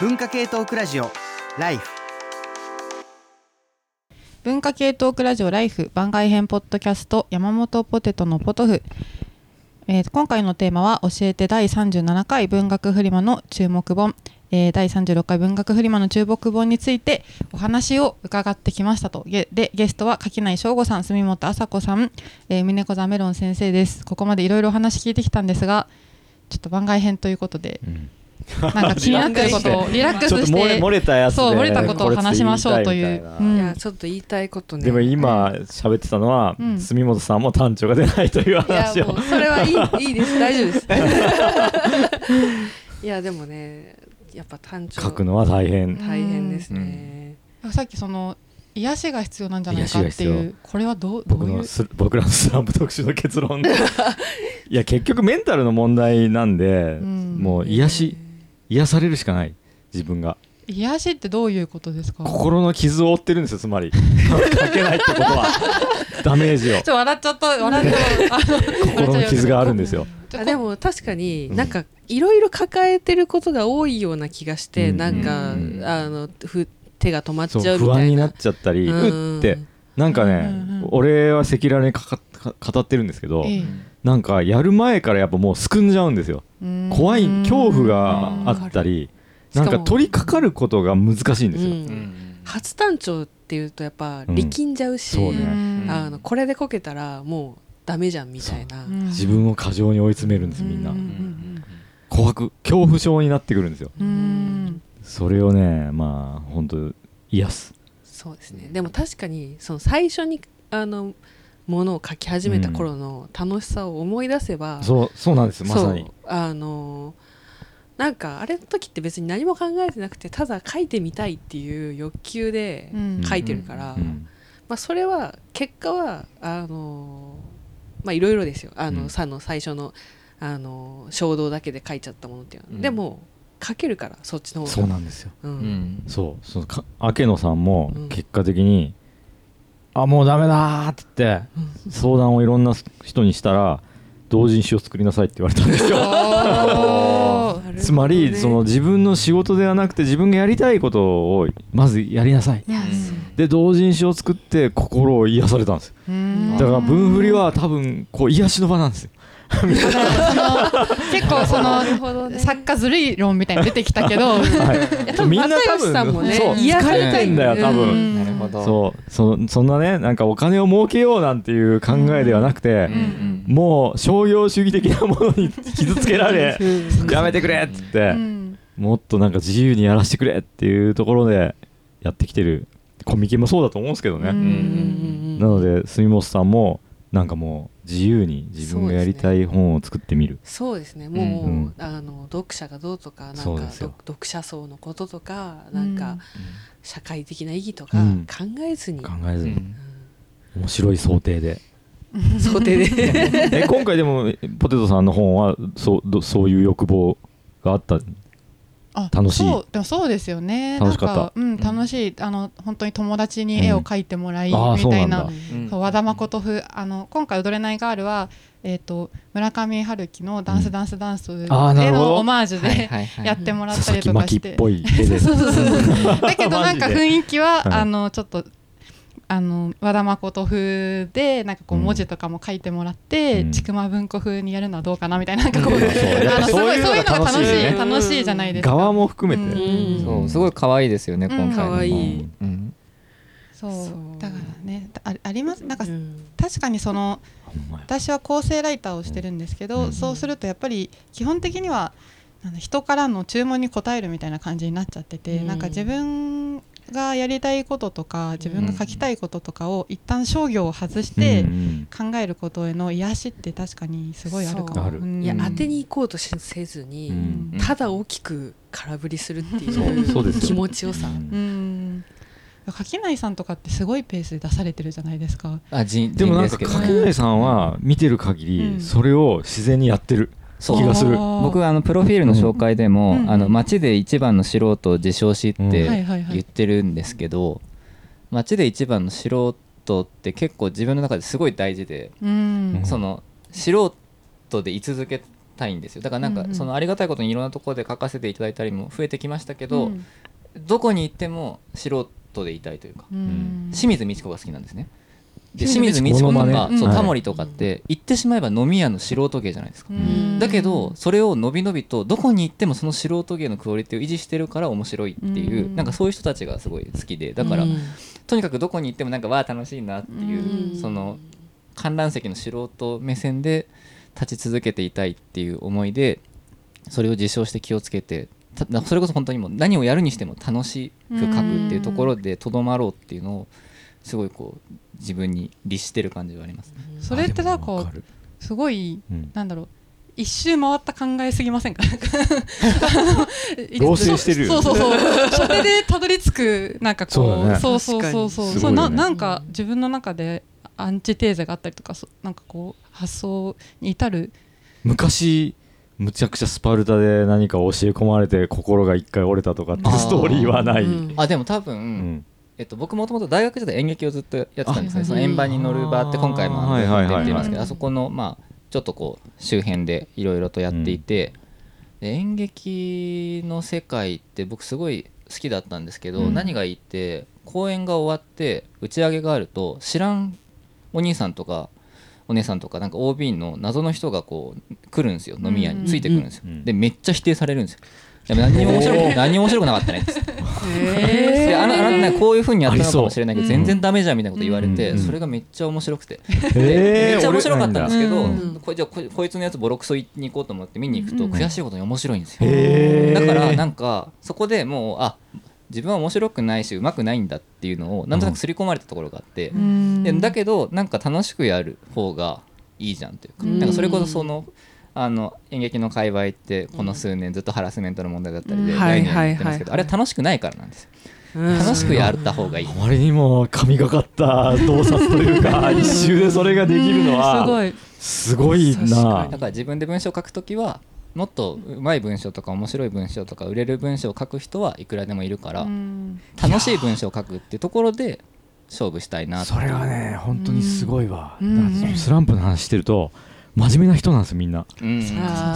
文化系トークラジオライフ。文化系トークラジオライフ番外編ポッドキャスト山本ポテトのポトフ、えー今回のテーマは教えて第37回文学フリマの注目本、えー第36回文学フリマの注目本についてお話を伺ってきましたと。ゲでゲストは柿内翔吾さん住本麻子さん、えー、峰子座メロン先生です。ここまでいろいろお話聞いてきたんですがちょっと番外編ということでなんか気になってることを リラックスしてちょっと漏れ漏れたやつでそう漏れたことを話しましょうという。いうん。いやちょっと言いたいことね。でも今喋ってたのは、うん。住本さんも単調が出ないといういや話をもうそれはいい いいです。大丈夫です。いやでもねやっぱ単調書くのは大変。大変ですね、さっきその癒しが必要なんじゃないかっていうこれはどうど僕のういう？ス僕らのスランプ特集の結論。いや結局メンタルの問題なんで、ん。もう癒し癒されるしかない。自分が。癒しってどういうことですか？心の傷を負ってるんですよつまり。書けないってことは。ダメージを。ちょっと笑っちゃった。笑っちゃった心の傷があるんですよ。あでも確かになんかいろいろ抱えてることが多いような気がして、うんなんか、うんあのふ手が止まっちゃうみたいな不安になっちゃったり、うんうってなんかね、うんうんうん俺は赤裸々にかかか語ってるんですけど、ええ。なんかやる前からやっぱもうすくんじゃうんですよ。うん。怖い恐怖があったりなんか取り掛かることが難しいんですよ、うん。初単調っていうとやっぱうん力んじゃうし、そうね。うん。あのこれでこけたらもうダメじゃんみたいな、うん自分を過剰に追い詰めるんですみんな、怖く恐怖症になってくるんですよ。それをねまあ本当癒す。そうですね。でも確かにその最初にあのものを書き始めた頃の楽しさを思い出せば、そうそうなんですまさに。あのなんかあれの時って別に何も考えてなくてただ書いてみたいっていう欲求でうん。書いてるから、うんまあ、それは結果はあのまあいろいろですよ。あの、うん。さの最初のあの衝動だけで書いちゃったものっていうのは、うん。でも書けるからそっちの方が。そうなんですよ。うん。うん。そうそのか明野さんもうん。結果的に「あもうダメだ」って言って相談をいろんな人にしたら同人誌を作りなさいって言われたんですよ。つまりその自分の仕事ではなくて自分がやりたいことをまずやりなさい。で同人誌を作って心を癒されたんです。だから文振りは多分こう癒しの場なんですよ 結構その作家ずるい論みたいに出てきたけどはい。多分又吉さんもねそう癒されたい疲れてんだよ多分、うん。なるほど。そう。そそんなねなんかお金を儲けようなんていう考えではなくて、うんもう商業主義的なものに傷つけられうん。やめてくれっつって、うん。もっとなんか自由にやらせてくれっていうところでやってきてる。コミケもそうだと思うんですけどね、うんうんうんうんなので住本さんもなんかもう自由に自分がやりたい本を作ってみる。そうですね。もう、うん。あの読者がどうとかなんか読読者層のこととかなんか社会的な意義とかうん。考えずに、考えずに、うん。面白い想定で。想定で。え今回でもポテトさんの本はそうどそういう欲望があったあ楽しい。そうでもそうですよね。楽しかった。なんかうん楽しい。あの本当に友達に絵を描いてもらい、うんみたいなそうなんうん。そう和田誠風あの今回「踊れないガールは」えー、と村上春樹の「ダンスダンスダンス」へのオマージュはいではいはい。やってもらったりとかして。だけどなんか雰囲気は、はい。あのちょっとあの和田誠風でなんかこううん文字とかも書いてもらって、うん。ちくま文庫風にやるのはどうかなみたいななんかこう、うん。あのすごいそういうのが楽しい楽しいね。楽しいじゃないですか。側も含めて、うん。そうすごい可愛いですよねうん。今回の。可愛い。うん。そう。だからねああります。なんかうん。確かにその私は構成ライターをしてるんですけど、うん。そうするとやっぱり基本的には人からの注文に応えるみたいな感じになっちゃってて、うん。なんか自分がやりたいこととか自分が書きたいこととかを一旦商業を外してうん考えることへの癒しって確かにすごいあるかも。そう。ある。うん。いや当てに行こうとしせずに、うん。ただ大きく空振りするっていそうそうですよ。う気持ちよさ、うん。うん。垣内さんとかってすごいペースで出されてるじゃないですか。あ人でもなんか人ですけど柿内さんは見てる限うん。りそれを自然にやってる気がする。僕あのプロフィールの紹介でも、うんあの街で一番の素人を自称しっうん。て言ってるんですけど、街で一番の素人って結構自分の中ですごい大事で、うん。その素人で居続けたいんですよ。だからなんかそのありがたいことにいろんなところで書かせていただいたりも増えてきましたけど、うん。どこに行っても素人でいたいというか、うん。清水美智子が好きなんですねで清水清水美智子とか、そうタモリとかって言ってしまえば飲み屋の素人芸じゃないですか、うん。だけどそれをのびのびとどこに行ってもその素人芸のクオリティを維持してるから面白いっていう、うん。なんかそういう人たちがすごい好きでだから、うん。とにかくどこに行ってもなんかわあ楽しいなっていう、うん。その観覧席の素人目線で立ち続けていたいっていう思いでそれを実証して気をつけてたそれこそ本当にもう何をやるにしても楽しく書くっていうところでとどまろうっていうのをすごいこう自分に律してる感じはあります。それってなんかすごいうん。なんだろう一周回った考えすぎませんか？老衰してるよね。そうそうそう。それでたどり着くなんかこそうだね。うそうそうそう。そうそうね。ななんか自分の中でアンチテーゼがあったりとかそなんかこう発想に至る。昔むちゃくちゃスパルタで何か教え込まれて心が一回折れたとかってストーリーはない、うん。あでも多分、うんえっと、僕もともと大学時代演劇をずっとやってたんですあねその円盤に乗る場って今回もあのはいはいはいはい。出てますけどあそこのまあちょっとこう周辺でいろいろとやっていて、で演劇の世界って僕すごい好きだったんですけど、うん。何がいいって公演が終わって打ち上げがあると知らんお兄さんとかお姉さんとかなんか OB の謎の人がこう来るんですよ飲み屋に。ついてくるんですよ、うん。でめっちゃ否定されるんですよでも何にも面白く何にも面白くなかったねっつってであなあなたねこういうふうにやったのかもしれないけど全然ダメじゃんみたいなこと言われて、うんそれがめっちゃ面白くて、えめっちゃ面白かったんですけど、これじゃあここいつのやつボロクソに行こうと思って見に行くとうん悔しいことに面白いんですよ、だからなんかそこでもうあ自分は面白くないしうまくないんだっていうのをなんとなく刷り込まれたところがあって、でだけどなんか楽しくやる方がいいじゃんというか,、うん。なんかそれこそそのあの演劇の界隈ってこの数年ずっとハラスメントの問題だったりでうん。概念言ってますけど、あれは楽しくないからなんですよ。うん。楽しくやった方がいい。あまりにも神がかった洞察というか 一周でそれができるのはすごい。すごい確なかだから自分で文章を書くときはもっとうまい文章とか面白い文章とか売れる文章を書く人はいくらでもいるから、うん。楽しい文章を書くっていうところで勝負したいなそれはね本当にすごいわ、うん。スランプの話してると真面目な人なんですよみんな。うん。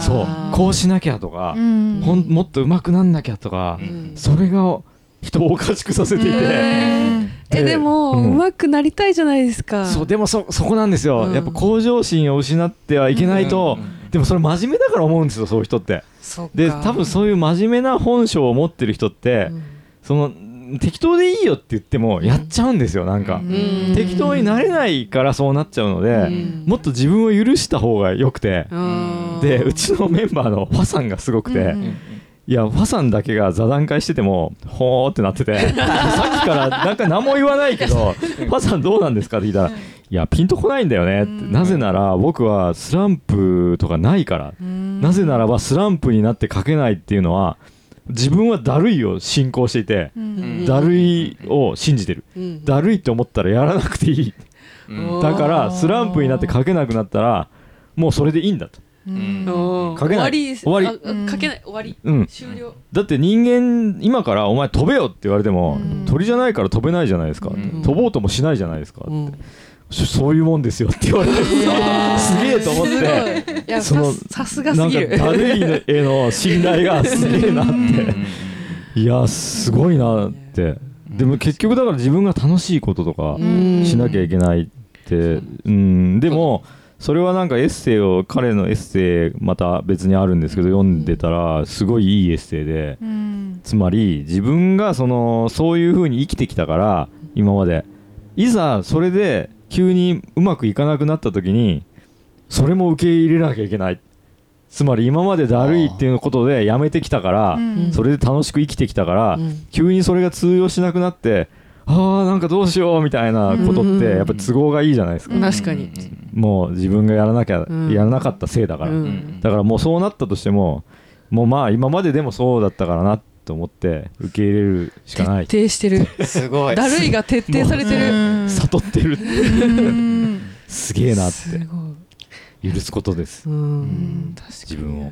そうこうしなきゃとか、うん。ほんもっと上手くなんなきゃとか、うん。それが人をおかしくさせていて、うん。えでも、ううんまくなりたいじゃないですか。そうでもそそこなんですよ、うん。やっぱ向上心を失ってはいけないと、うん。でもそれ真面目だから思うんですよそういう人って。そっか。で多分そういう真面目な本性を持ってる人って、うん。その適当でいいよって言ってもやっちゃうんですよなんか、うん。適当になれないからそうなっちゃうので、うん。もっと自分を許した方がよくて、うん。でうちのメンバーのファさんがすごくて、いやファさんだけが座談会しててもほーってなってて さっきからなんか何も言わないけどファさんどうなんですかって聞いたらいやピンとこないんだよねって。うん。なぜなら僕はスランプとかないから。うん。なぜならばスランプになって書けないっていうのは自分はだるいを信仰していてうん。だるいを信じてる。うん。だるいって思ったらやらなくていい。うん。だからスランプになって書けなくなったらもうそれでいいんだと。うん。うん。書けない。終わり。終わり。ああ書けない。終わり。うん。終了。だって人間今からお前飛べよって言われてもうん。鳥じゃないから飛べないじゃないですか。うん。飛ぼうともしないじゃないですかうんそそういうもんですよって言われて すげえと思って。い。いやそのささすがなんかすぎるだるいへの信頼がすげえなっうん。ていやすごいなって。でも結局だから自分が楽しいこととかうんしなきゃいけないって。うん。でもそれはなんかエッセイを彼のエッセイまた別にあるんですけど読んでたらすごいいいエッセイで。うん。つまり自分がそのそういう風に生きてきたから今まで。いざそれで急にうまくいかなくなった時にそれも受け入れなきゃいけない。つまり今までだるいっていうことでやめてきたからうん。それで楽しく生きてきたからうん。急にそれが通用しなくなってあーなんかどうしようみたいなことっうんてやっぱ都合がいいじゃないですか。うん確かに。もう自分がやらなきゃうん。やらなかったせいだから。うん。だからもうそうなったとしてももうまあ今まででもそうだったからなと思って受け入れるしかない。徹底してる。すごい。だるいが徹底されてる。うん。悟ってる。うん。すげえなっすてごい。許すことです。うん。確かに。自分を。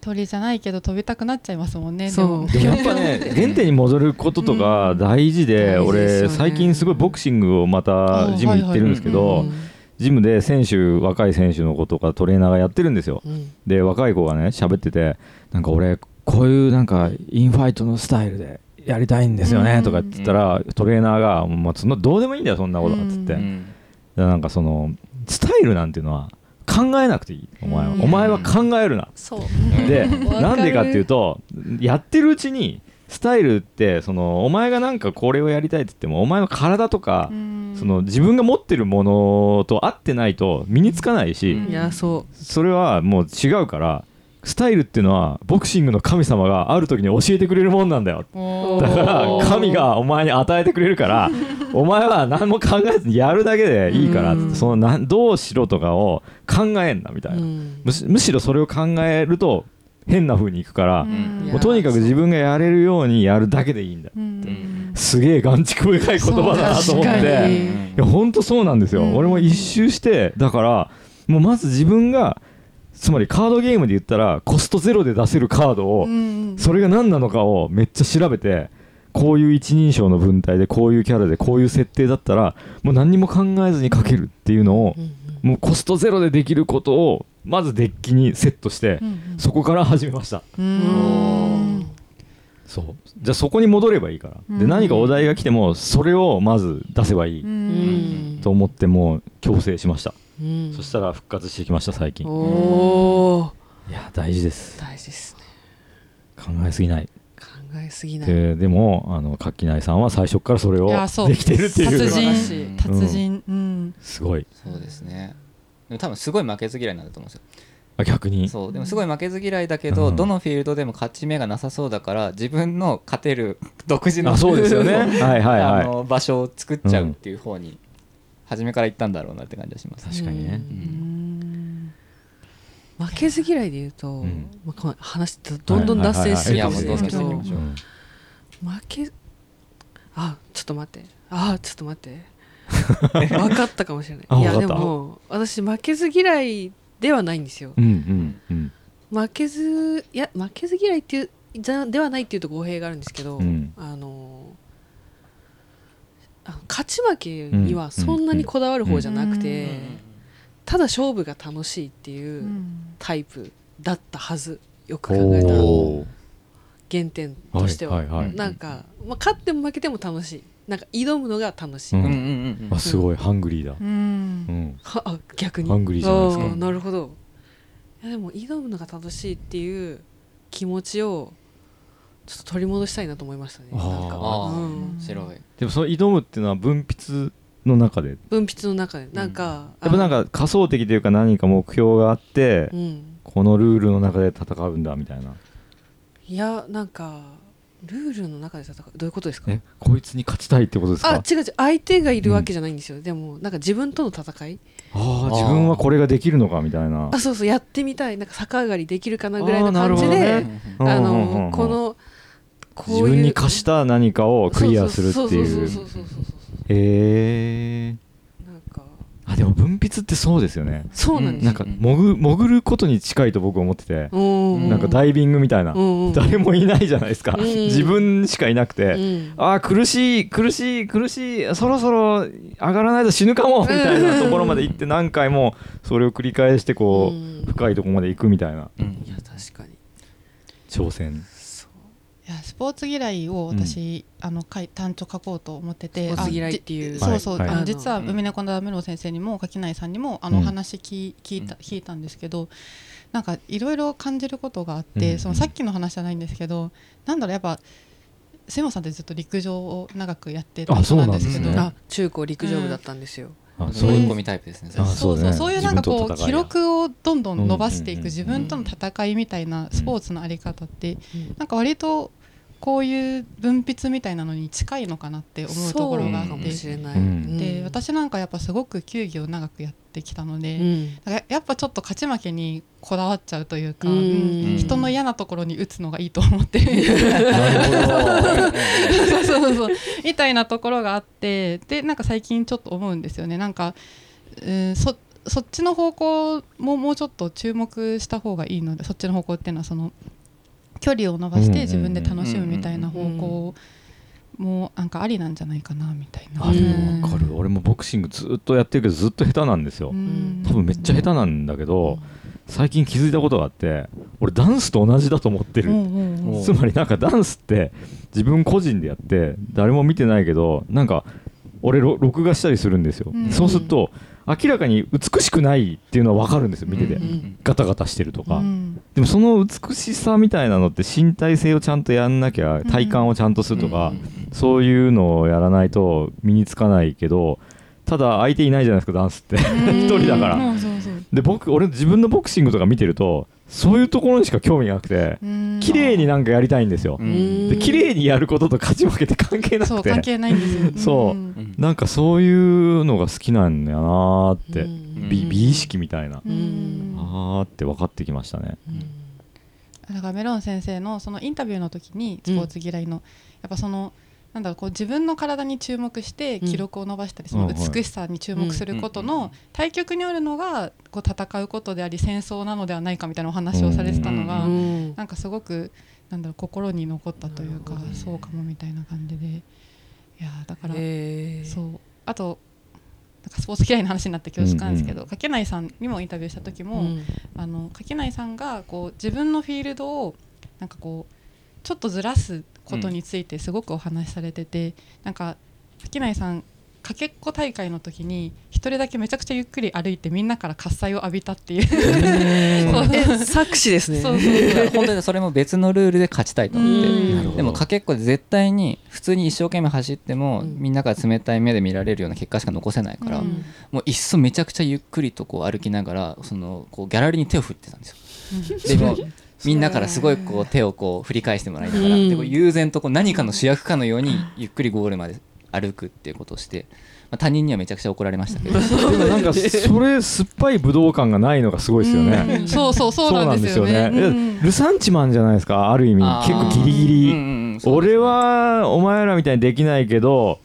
鳥じゃないけど飛びたくなっちゃいますもんねそう。でも。やっぱね原点に戻ることとか大事で大事ですよね。俺最近すごいボクシングをまたジム行ってるんですけうどん。ジムで選手若い選手の子とかトレーナーがやってるんですよ。うん。で若い子がね喋っててなんか俺こういうなんかインファイトのスタイルでやりたいんですよねとかって言ったらトレーナーが「もうそんなどうでもいいん。だよそんなこと」っつって、なんかそのスタイルなんていうのは考えなくていいお前は、うん。お前は考えるな、そう。でなんでかっていうとやってるうちにスタイルってそのお前がなんかこれをやりたいって言ってもお前の体とか、その自分が持ってるものと合ってないと身につかないし、うん。いやそそれはもう違うからスタイルっていうのはボクシングの神様がある時に教えてくれるもんなんだよ。だから神がお前に与えてくれるから お前は何も考えずにやるだけでいいからうん。そのなんどうしろとかを考えんなみたう、いな、うん。むしむしろそれを考えると変な風にいくから、うん。もうとにかく自分がやれるようにやるだけでいいんだうん。すげえ眼蓄深い言葉だなと思って。に。いや本当そうなんですよ、うん。俺も一周してだからもうまず自分がつまりカードゲームで言ったらコストゼロで出せるカードを、うんそれが何なのかをめっちゃ調べてこういう一人称の文体でこういうキャラでこういう設定だったらもう何にも考えずに書けるっていうのをもうコストゼロでできることをまずデッキにセットしてうんそこから始めました。うん。そう。じゃあそこに戻ればいいから。でうん。何かお題が来てもそれをまず出せばいいうん。と思ってもう強制しましたうん。そしたら復活してきました最近。おおいや大事です。大事ですね。考えすぎない。考えすぎない。ででもあの垣内さんは最初からそれをできてるっていう。達人。達人。うん。すごい。そうですね。でも多分すごい負けず嫌いなんだと思うんですよ。あ逆に。そう。でもすごい負けず嫌いだけど、うん。どのフィールドでも勝ち目がなさそうだから自分の勝てる独自のあそうですよね。はいはいはあいの場所を作っちゃうっていう方に初めから行ったんだろうなって感じがします、確かにね。うん。負けず嫌いで言うと、ん。まあ話どんどん脱線するかもしれないですけど負けあちょっと待って。あちょっと待って。分かったかもしれない。いやでも私負けず嫌いではないんですよ。うんうんうん。負けずいや負けず嫌いっていうじゃではないっていうと語弊があるんですけど、うん。あのあの勝ち負けにはそんなにこだわる方じゃなくて、うんただ勝負が楽しいっていううん。タイプだったはずよく考えたら。原点としては,、はいはいはい。なんか、まあ、勝っても負けても楽しい。なんか挑むのが楽しい、うん。うんうんあすごいハングリーだ。ううん。あ逆に。ハングリーじゃないですか。なるほど。いやでも挑むのが楽しいっていう気持ちをちょっと取り戻したいなと思いましたね。なんか。ああ、うん。白い。でもその挑むっていうのは文筆の中で？文筆の中で。なんか、やっぱなんか仮想的というか何か目標があってうん。このルールの中で戦うんだみたいな。いやなんかルールの中で戦う？どういうことですか？えこいつに勝ちたいってことですか？あ違う違う。相手がいるわけじゃないんですよ、でもなんか自分との戦い？ああ自分はこれができるのかみたいな。あそうそうやってみたい。なんか逆上がりできるかなぐらいの感じでほどね。あうんうんうんうん。のこの自分に課した何かをクリアするっていう。そうそうそうそうえ、あでも分泌ってそうですよねそうなんですよなんか潜潜ることに近いと僕思っててなんかダイビングみたいな誰もいないじゃないですか自分しかいなくてんあ苦しい苦しい苦しいそろそろ上がらないと死ぬかもみたいなところまで行って何回もそれを繰り返してこう深いところまで行くみたいなうんいや確かに挑戦いやスポーツ嫌いを私、あの書い単調書こうと思っててスポーツ嫌いっていうそうそう、はい。あはいの実はうん梅猫のメロ先生にも垣内さんにもあの、うんお話聞聞いた聞いたんですけどなんかいろいろ感じることがあって、うん。そのさっきの話じゃないんですけどなんだろうやっぱ瀬山さんってずっと陸上を長くやってるあ人なんですけどそうなんですね。あ中高陸上部だったんですよ、あそういう追い込みタイプですね。あそうそうねそういうなんかこう記録をどんどん伸ばしていく自分との戦いみたいなスポーツのあり方ってうん。なんか割とこういう分泌みたいなのに近いのかなって思うところがあそうかもってしれない、うん。で私なんかやっぱすごく球技を長くやってきたので、うん。やっぱちょっと勝ち負けにこだわっちゃうというか、うん。うん人の嫌なところに打つのがいいと思って。そうそうそう。みたいなところがあってでなんか最近ちょっと思うんですよね。なんか、うん、そそっちの方向ももうちょっと注目した方がいいのでそっちの方向っていうのはその距離を伸ばしうんうんうんて自分で楽しむみたいな方向もなんかありなんじゃないかなみたいな。あでうんも分かる。俺もボクシングずっとやってるけどずっと下手なんですよ。うん。多分めっちゃ下手なんだけど最近気づいたことがあって俺ダンスと同じだと思ってる。うんうん。うん。つまりなんかダンスって自分個人でやって誰も見てないけどなんか俺ろ録画したりするんですよ、うん。そうすると明らかに美しくないっていうのは分かるんですよ見てて、うんガタガタしてるとか、うん。でもその美しさみたいなのって身体性をちゃんとやんなきゃ体幹をちゃんとするとか、そういうのをやらないと身につかないけどただ相手いないじゃないですかダンスって。一人だから、で僕俺自分のボクシングとか見てるとそういうところにしか興味がなくてうん。綺麗になんかやりたいんですよ、うん。で綺麗にやることと勝ち負けって関係なくて。そう関係ないんですよ。そう。んなんかそういうのが好きなんだよなーって、うん。美美意識みたいな、うん。あーって分かってきましたね、だからメロン先生のそのインタビューの時にスポーツ嫌いの、やっぱそのなんだろうこう自分の体に注目して記録を伸ばしたり、その美しさに注目することの対極にあるのがこう戦うことであり戦争なのではないかみたいなお話をされてたのが、うんなんかすごくなんだろう心に残ったというか、そうかもみたいな感じで。いやーだから、そう。あとなんかスポーツ嫌いの話になって恐縮なんですけど、かけないさんにもインタビューした時も、うん。あの柿内さんがこう自分のフィールドをなんかこうちょっとずらすことについてすごくお話しされてて、なんか柿内さんかけっこ大会の時に一人だけめちゃくちゃゆっくり歩いてみんなから喝采を浴びたっていう。作詞ですね。そうそういや本当にそれも別のルールで勝ちたいと思って。でもかけっこで絶対に普通に一生懸命走っても、うん。みんなから冷たい目で見られるような結果しか残せないから、うん。もういっそめちゃくちゃゆっくりとこう歩きながらそのこうギャラリーに手を振ってたんですよ。でもみんなからすごいこう手をこう振り返してもらいながら、うん。でこう悠然とこう何かの主役かのようにゆっくりゴールまで歩くっていうことをして、まあ、他人にはめちゃくちゃ怒られましたけど。でもなんかそれ酸っぱい武道感がないのがすごいですよね、うん。そうそうそうなんですよね。そうなんですよね。ルサンチマンじゃないですかある意味。結構ギリギリ、うんうん俺はお前らみたいにできないけど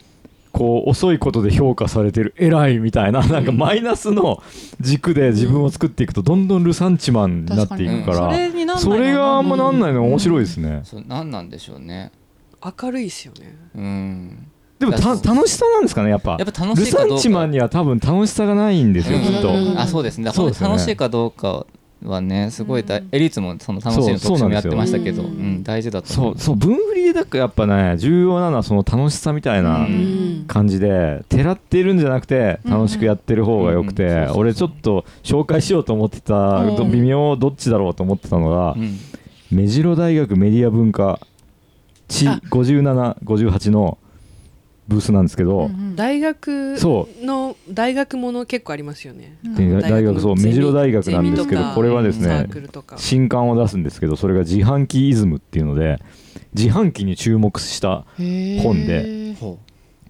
こう遅いことで評価されてる偉いみたいななんかマイナスの軸で自分を作っていくとどんどんルサンチマンになっていくからそれがあんまなんないのが面白いですね、そう何なんでしょうね。明るいですよね。うんでもたそう楽しさなんですかねやっぱ。やっぱ楽ルサしいかどうか。ンチマンには多分楽しさがないんですよ、うん。きっと、うんあそうですね。楽しいかどうかはねすごい大うん。エリーツもその楽しいのそう特集もやってましたけどそうん大事だと思そうそう分振りでだからやっぱね重要なのはその楽しさみたいなうん。感じでてらってるんじゃなくて楽しくやってる方がよくて俺ちょっと紹介しようと思ってたうん微妙どっちだろうと思ってたのがうん。目白大学メディア文化地あ。5758のブースなんですけど、うん大学その大学もの結構ありますよね。うん。で大学そう目白大学なんですけどこれはですサね新刊を出すんですけどそれが自販機イズムっていうので自販機に注目した本でほ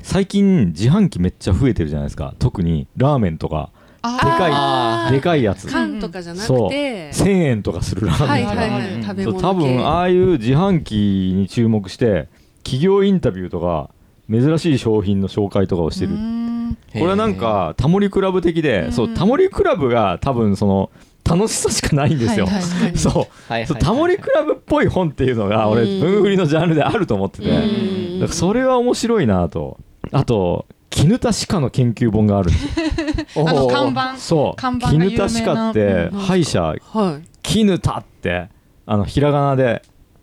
最近自販機めっちゃ増えてるじゃないですか。特にラーメンとか。あでかいでかいやつ。缶とかじゃなくて。1000円とかするラーはいメンとか、はいはいうん食べ物そう多分系ああいう自販機に注目して企業インタビューとか珍しい商品の紹介とかをしてる。うん。これはなんかタモリクラブ的で、うん。そうタモリクラブが多分その楽しさしかないんですよ、はいはいはい。そう。はいはいそうタモリクラブっぽい本っていうのが俺うん。文振りのジャンルであると思ってて、うん。だからそれは面白いなと。あと絹田歯科の研究本がある あの看板。そう。看板が有名な。絹田歯科ってうん。歯医者。はい。絹田ってあのひらがなで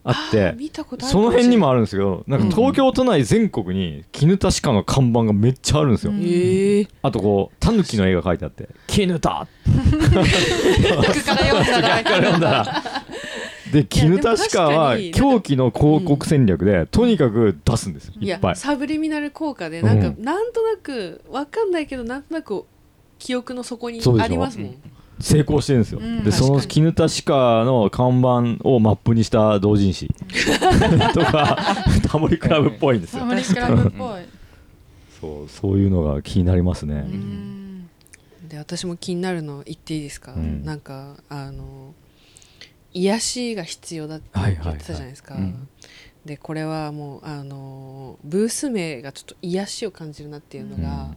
あって。その辺にもああるんですけどなんか東京都内全国に絹田歯科の看板がめっちゃあるんですよ、うん。ええあとこうタヌキの絵が描いてあって「絹田」逆から読んだら。で絹田歯科は狂気の広告戦略でとにかく出すんですよ。いっぱい。サブリミナル効果でなんか、うん。なんとなくわかんないけどなんとなく記憶の底にありますもん成功してるんですよ、うん。でその絹田歯科の看板をマップにした同人誌。とかタモリクラブっぽいんですよ。サムリクラブっぽい。そうそういうのが気になりますね、うん。で私も気になるの言っていいですか、うん。なんかあの癒しが必要だって言ってたじゃないですか、はいはいはい。うん。でこれはもうあのブース名がちょっと癒しを感じるなっていうのが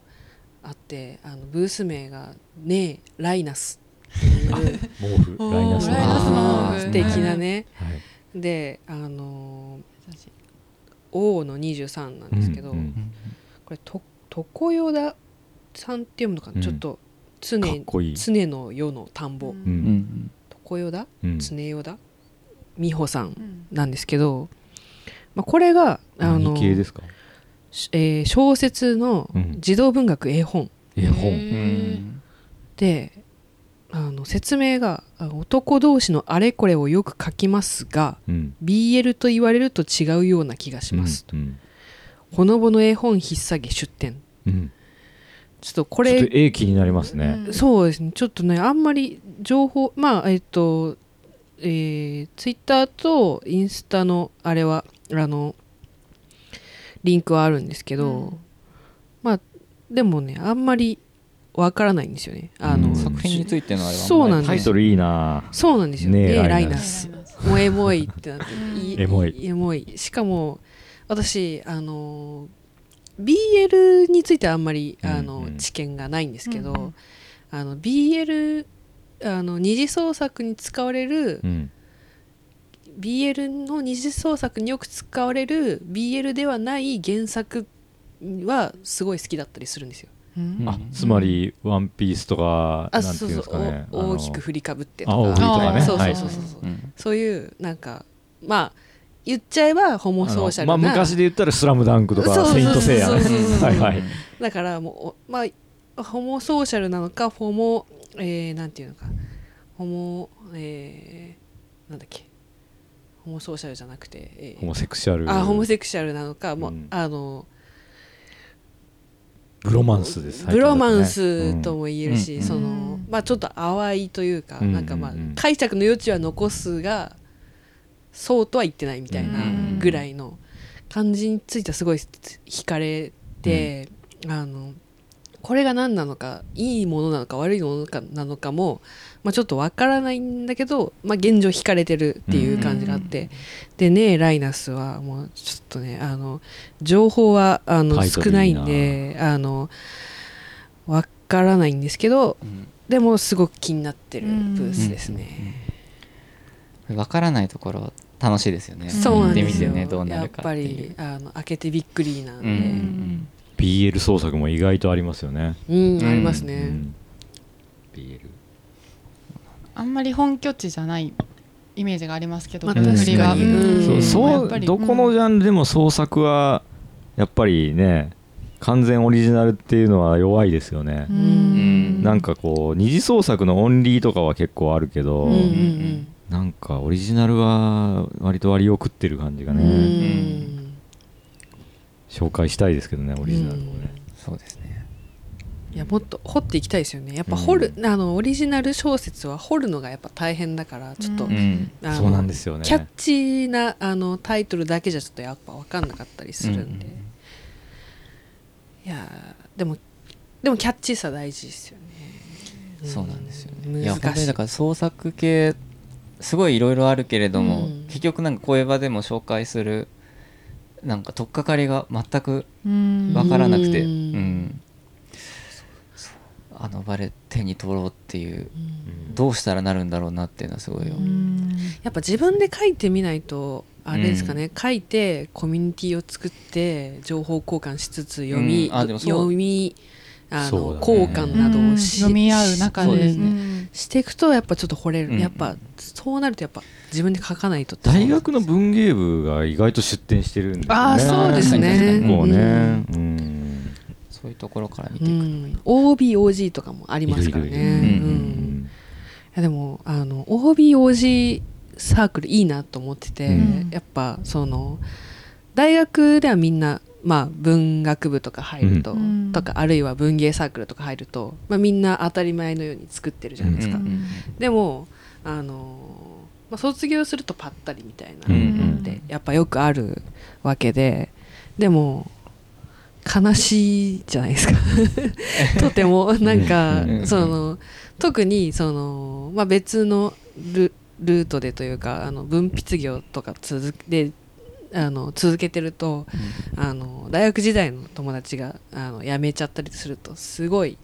あって、あのブース名が「ねえライナス」っていう毛布ライナスの。毛布。素敵なね、はい。であの王の23なんですけど、うんうんこれと常世田さんって読むのかな、うん。ちょっと常かっこいい。常の世の田んぼ、ううんん。常世田うん。常世田？美穂さんうんなんですけど、まあ、これがあの何系ですか？しえー小説のうん。児童文学絵本。絵本。であの説明があ男同士のあれこれをよく書きますがうん。BL と言われると違うような気がします、うんほのぼの絵本引っ提げ出展うん。ちょっとここれちょっれと絵気になりますね。うん。そうですね。ちょっとねあんまり情報まあえっとえー、ツイッターとインスタのあれはあのリンクはあるんですけど、うん。まあでもねあんまりわからないんですよね。あの、うん作品についてのあれはそうなんです。タイトルいいな。そうなんですよ。ねえラライナスもうエモいってなって。いエモい。エモい。しかも私あの BL についてはあんまりあの、うんうん。知見がないんですけど、うんうん。あの BL あの二次創作に使われる、うん。BL の二次創作によく使われる BL ではない原作はすごい好きだったりするんですよ。うん。あつまり「ワンピースとかあなんていうんですかね。そうそうおあの大きく振りかぶってとあ大か振りとかね。そうはいそうそうそう、うんそういうなんかまあ言っちゃえばホモソーシャルな、まあ昔で言ったら「スラムダンクとか「そうそうセイント・セイヤ」ねそうそうそう。はいはい。だからもうおまあホモソーシャルなのかホモえー、なんていうのか。ホモえー、なんだっけ。ホモソーシャルじゃなくて、えー。ホモセクシャル。あホモセクシャルなのか、もううん。あのブロマンスです。ブロマンスとも言えるし、うん。そのうん。まあちょっと淡いというか、うん。なんかまあうんうん解釈の余地は残すがそうとは言ってないみたいなうん。ぐらいの感じについてはすごい惹かれて、あのこれが何なのかいいものなのか悪いものかなのかも、まあ、ちょっとわからないんだけど、まあ、現状惹かれてるっていう感じがあって、でねライナスはもうちょっとねあの情報はあの少な。ないんであのわからないんですけどうん。でもすごく気になってるブースですね。わからないところ楽しいですよね。そうなんですよ、見てみてねどうなやっぱるかっていりうあの開けてびっくりなんで、うん。ううんん BL 創作も意外とありますよね。ありますね。うん。BL あんまり本拠地じゃないイメージがありますけど、まあ確かに。うん。そうどこのジャンルでも創作はやっぱりね完全オリジナルっていうのは弱いですよね。う、ん。なんかこう二次創作のオンリーとかは結構あるけど、うんうんなんかオリジナルは割と割を食ってる感じがうんね、うん。紹介したいですけどねオリジナルをね、そうですねいやもっと掘っていきたいですよね。やっぱ掘る、あのオリジナル小説は掘るのがやっぱ大変だからちょっと、ううん。あのそうなんですよね。キャッチーなあのタイトルだけじゃちょっとやっぱ分かんなかったりするんで、いやーでもでもキャッチーさ大事ですよね。そうなんですようん。ねいや本難しい。当にだから創作系すごいいろいろあるけれども、うん。結局なんか声場でも紹介するなんか取っかかりが全くうん。分からなくて、ううんんあの場で手に取ろうっていううん。どうしたらなるんだろうなっていうのはすごいよ、うん。やっぱ自分で書いてみないとあれですかね、書いてコミュニティを作って情報交換しつつ読み、読みあの、ね。交換などをし読み合う中でですね。うん。していくとやっぱちょっと惚れる、うん。やっぱそうなるとやっぱ自分で書かないと大学の文芸部が意外と出展してるんですよね。あーそうですね。結構ね、ううんそういうところから見うていく、ん、OBOG とかもありますからね。でもあの OBOG サークルいいなと思ってて、うん。やっぱその大学ではみんな、まあ、文学部とか入ると、うん。とかあるいは文芸サークルとか入ると、まあ、みんな当たり前のように作ってるじゃないですか、うんうんでもあの、まあ、卒業するとパッタリみたいなうんのってやっぱよくあるわけででも悲しいじゃないですか。とても。なんかうん。その特にその、まあ、別のルルートでというかあの分泌業とか続であの続けてるとあの大学時代の友達があの辞めちゃったりするとすごい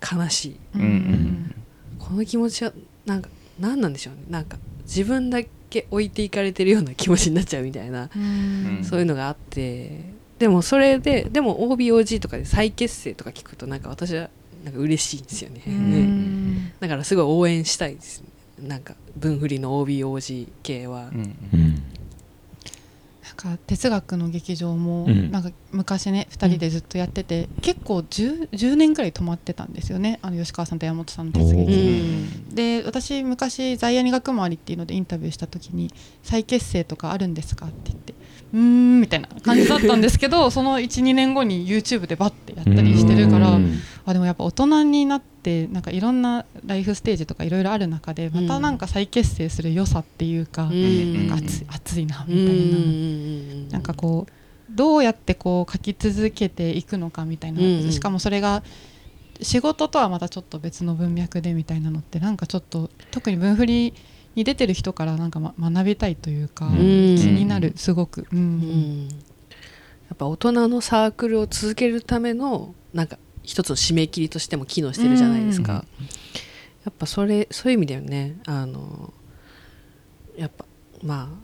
悲しい。うん。うんこの気持ちはなんか何なんでしょうね。なんか自分だけ置いていかれてるような気持ちになっちゃうみたいな、うん。そういうのがあってでもそれででも OBOG とかで再結成とか聞くとなんか私はなんか嬉しいんですよね、うん。だからすごい応援したいですなんか文振りの OBOG 系は、うん。うんか哲学の劇場もうん。なんか昔ね2人でずっとやってて、結構 10, 10年くらい止まってたんですよねあの吉川さんと山本さんの哲お劇ーで私昔在野に学回りっていうのでインタビューした時に再結成とかあるんですかって言ってうーんみたいな感じだったんですけどその12年後に YouTube でバッてやったりしてるからうん。あでもやっぱ大人になってなんかいろんなライフステージとかいろいろある中でまたなんか再結成する良さっていうか,、うん。なんか熱いなうみたいな。ん。なんかこうどうやってこう書き続けていくのかみたいな、しかもそれが仕事とはまたちょっと別の文脈でみたいなのってなんかちょっと特に文振りに出てる人からなんか、ま、学びたいというか、うん。気になるすごく、うん。うん。やっぱ大人のサークルを続けるためのなんか一つの締め切りとしても機能してるじゃないですか、うん。やっぱそれそういう意味だよね。あのやっぱまあ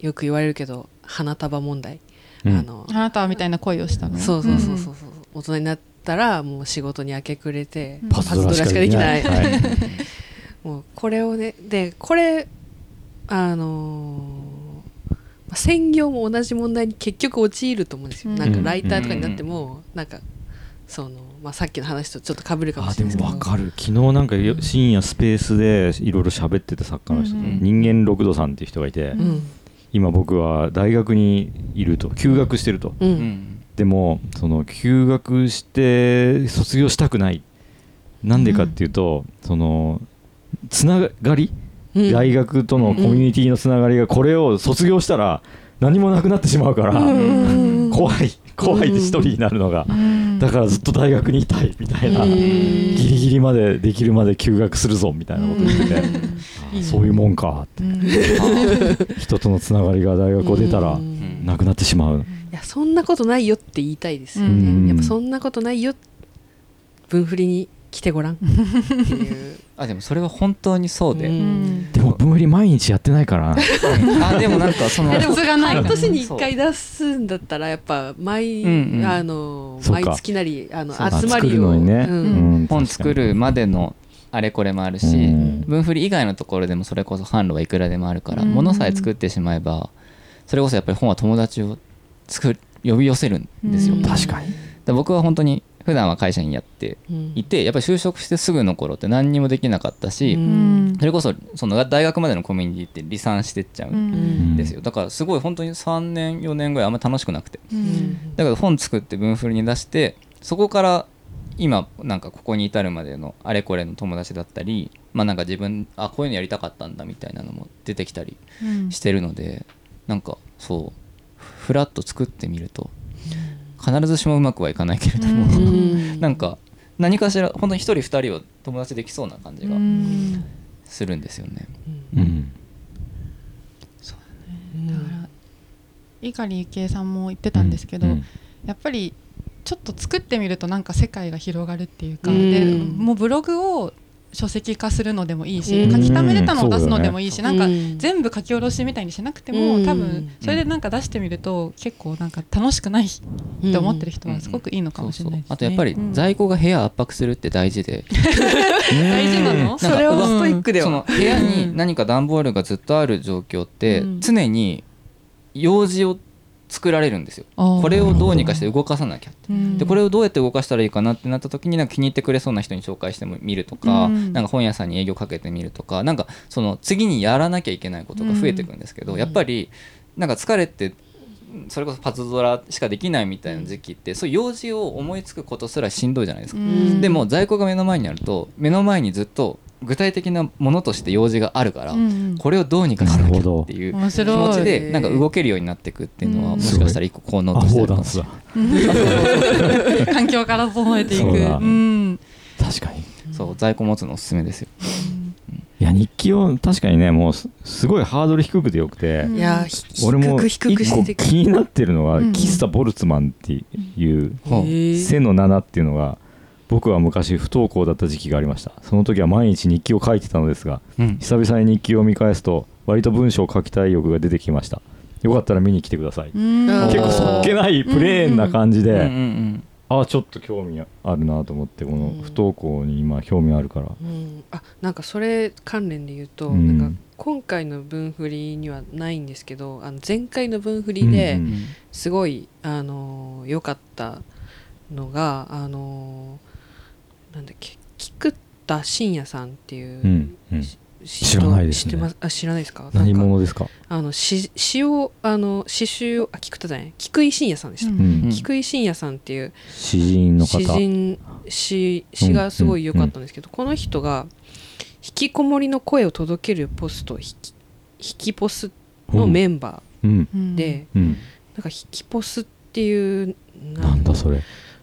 よく言われるけど花束問題、うん。あのあなたはみたいな恋をしたの？そうそうそうそうそう、大人になったらもう仕事に明け暮れて、うん。パズドラしかできない、はい。もうこれをねでこれあのーまあ専業も同じ問題に結局陥ると思うんですよ、うん。なんかライターとかになっても、なんかその、まあ、さっきの話とちょっと被るかもあでしれないですけど。も分かる。昨日なんかよ深夜スペースでいろいろ喋ってた作家の人、うん。人間六度さんっていう人がいて、うん。今僕は大学にいると。休学してると、うん。うん。でもその休学して卒業したくない。なんでかっていうと、そのつながり、うん。大学とのコミュニティのつながりがこれを卒業したら何もなくなってしまうから、うん。怖い。怖いって一人になるのが、うんだからずっと大学にいたいみたいな、うん。ギリギリまでできるまで休学するぞみたいなこと言ってて、うん。そういうもんかって。うん。人とのつながりが大学を出たらうん。なくなってしまう。いやそんなことないよって言いたいです、うん。やっぱそんなことないよ分振りに来てごらん。っていう。あでもそれは本当にそうで、うんうんでも分振り毎日やってないから。な あでもなんかそのでもそれがない半年に1回出すんだったらやっぱ毎、うんうん。あの毎月なりあの集まりをね、うん。うん本作るまでのあれこれもあるし、うん。文振り以外のところでもそれこそ販路はいくらでもあるから、うん。物さえ作ってしまえばそれこそやっぱり本は友達を作る呼び寄せるんですよ、うん。確かに。で僕は本当に普段は会社員やってうん。いてやっぱり就職してすぐの頃って何にもできなかったし、うん。それこそその大学までのコミュニティって離散してっちゃううん。んですよ。だからすごい本当に3年4年ぐらいあんまり楽しくなくて。うん。だけど本作って文振りに出してそこから今なんかここに至るまでのあれこれの友達だったりまあなんか自分あこういうのやりたかったんだみたいなのも出てきたりうん。してるのでなんかそうフラッと作ってみると必ずしもうまくはいかないけれども、うん。なんか何かしら本当に一人二人は友達できそうな感じがうん。するんですよね。うん。だから碇幸恵さんも言ってたんですけど、うん。やっぱりちょっと作ってみるとなんか世界が広がるっていうか、うん。でもうブログを書籍化するのでもいいし、うん。書き溜めれたのを出すのでもいいし、うん。なんかうん全部書き下ろしみたいにしなくても、うん。多分それでなんか出してみると結構なんか楽しくないって思ってる人はすごくいいのかもしれないですね。あとやっぱりうん。在庫が部屋圧迫するって大事で、大事なの？それはストイックでそのは部屋に何か段ボールがずっとある状況ってうん。常に用事を作られるんですよ。これをどうにかして動かさなきゃって。うんでこれをどうやって動かしたらいいかなってなった時になんか気に入ってくれそうな人に紹介してみるとか、うんなんか本屋さんに営業かけてみるとかなんかその次にやらなきゃいけないことが増えていくんですけど、うんやっぱりなんか疲れてそれこそパズドラしかできないみたいな時期ってそういう用事を思いつくことすらしんどいじゃないですか。うんでも在庫が目の前にあると目の前にずっと具体的なものとして用事があるから、うんこれをどうにかしなきゃっていう気面白い持ちでなんか動けるようになっていくっていうのはうん。もしかしたら一個効能アとしてあるかもしれだない。環境から整えていく。そうん。確かに。そう在庫持つのおすすめですよ。いや日記を確かにねもうすすごいハードル低くてよくて、うん。いやひ俺も一個気になってるのが、うん。喫茶ボルツマンっていう、背の7っていうのが僕は昔不登校だった時期がありました。その時は毎日日記を書いてたのですがうん。久々に日記を見返すと割と文章を書きたい欲が出てきました。よかったら見に来てください。結構そっけないプレーンな感じで、うんうんあちょっと興味あるなと思ってこの不登校に今興味あるから、うん、あなんかそれ関連で言うと、うん。なんか今回の分振りにはないんですけどあの前回の分振りでうんうんすごいあの良かったのがあのなんだっけ菊田信也さんっていう、うんうん。し知らないですね。知ってます？あ知らないですか？何者ですか、あの詩詩をあの詩集をあ菊田じゃない。菊井信也さんでした、うんうん。菊井信也さんっていう詩人の方。詩人詩詩がすごい良かったんですけど、この人が引きこもりの声を届けるポスト引き引きポスのメンバうん。ーで、うん。なんか引きポスっていう。なんだそれ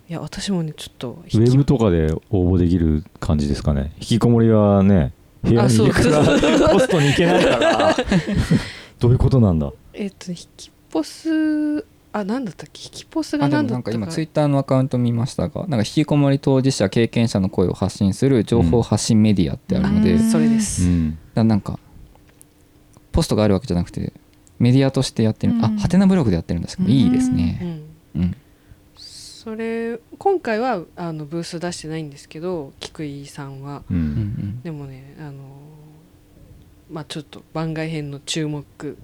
いや私もねちょっとウェブとかで応募できる感じですかね。引きこもりはね部屋に行くからあそう ポストに行けないから。どういうことなんだ？えっと引きポスあなんだったっけ？引きポスが何だったか。か今ツイッターのアカウント見ましたがなんか引きこもり当事者経験者の声を発信する情報発信メディアってあるので、うん。それです、うん。らなんかポストがあるわけじゃなくてメディアとしてやってる、うん。あハテナブログでやってるんですけど、いいですうね、ん。うんそれ今回はあのブース出してないんですけど菊井さんは。ううん。んでもねあのまあちょっと番外編の注目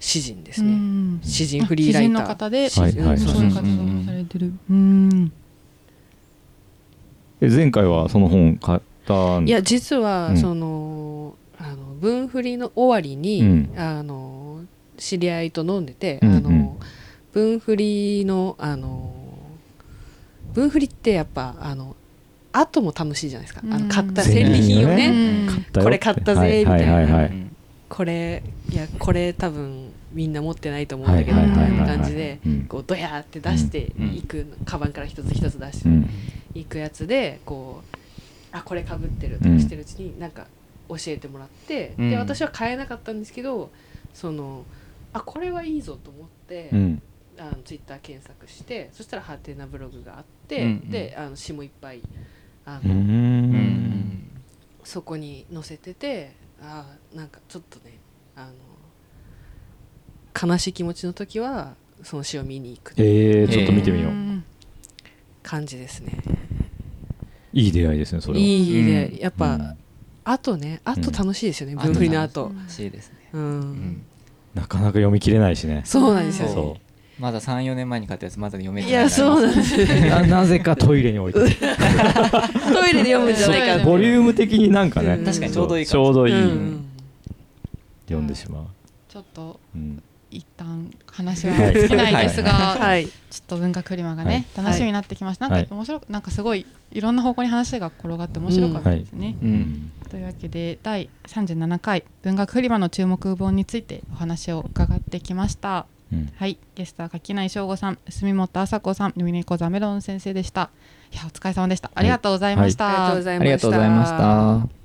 詩人ですね、うん。詩人フリーライター。詩人の方で、はいはい。そういう活動をされてる。うん。え前回はその本買ったんいや実は、うん。そのあの文振りの終わりに、うん。あの知り合いと飲んでて、うんうん。あの文振りのあの文振りってやっぱあの後も楽しいじゃないですか、あうん。の買った戦利品をね、うん。買ったよこれ買ったぜはいみたいなはいはいはい。うんこれいやこれ多分みんな持ってないと思うんだけど、みたいな感じで、うん。こうドヤーって出していく、カバンから一つ一つ出してうんいくやつでこうあこれかぶってるとうんかしてるうちになんか教えてもらって、うん。で私は買えなかったんですけどそのあこれはいいぞと思って、うんあのツイッター検索してそしたらハテナブログがあって、うんうん。であの詩もいっぱいあうの、そこに載せててあなんかちょっとねあの悲しい気持ちの時はその詩を見に行くえー、ちょっと見てみよう、ん感じですね。いい出会いですねそれは。いいね、うん。やっぱ、うん。あとねあと楽しいですよね、うん。文振りの後。うん。欲しいですね、うん、うん。なかなか読み切れないしね。そうなんですよ、そそまだ34年前に買ったやつまだ読めていない。やそうなんです。ななぜかトイレに置いてる。トイレで読むんじゃないかな。ボリューム的になんかね。うん。確かにちょうどいいちょうどいい、うん。読んでしまう、ちょっとうん。一旦話は尽きないですが、はい。ちょっと文学フリマがね、はい。楽しみになってきました。はい。なんか面白くなんかすごいいろんな方向に話が転がって面白かったですね。ううん。んというわけで第37回文学フリマの注目本についてお話を伺ってきました。うんはい、ゲストは柿内翔吾さん、住本麻子さん、ルミネコザメロン先生でした。いやお疲れ様でした。ありがとうございました。ありがとうございあましたりがとうございました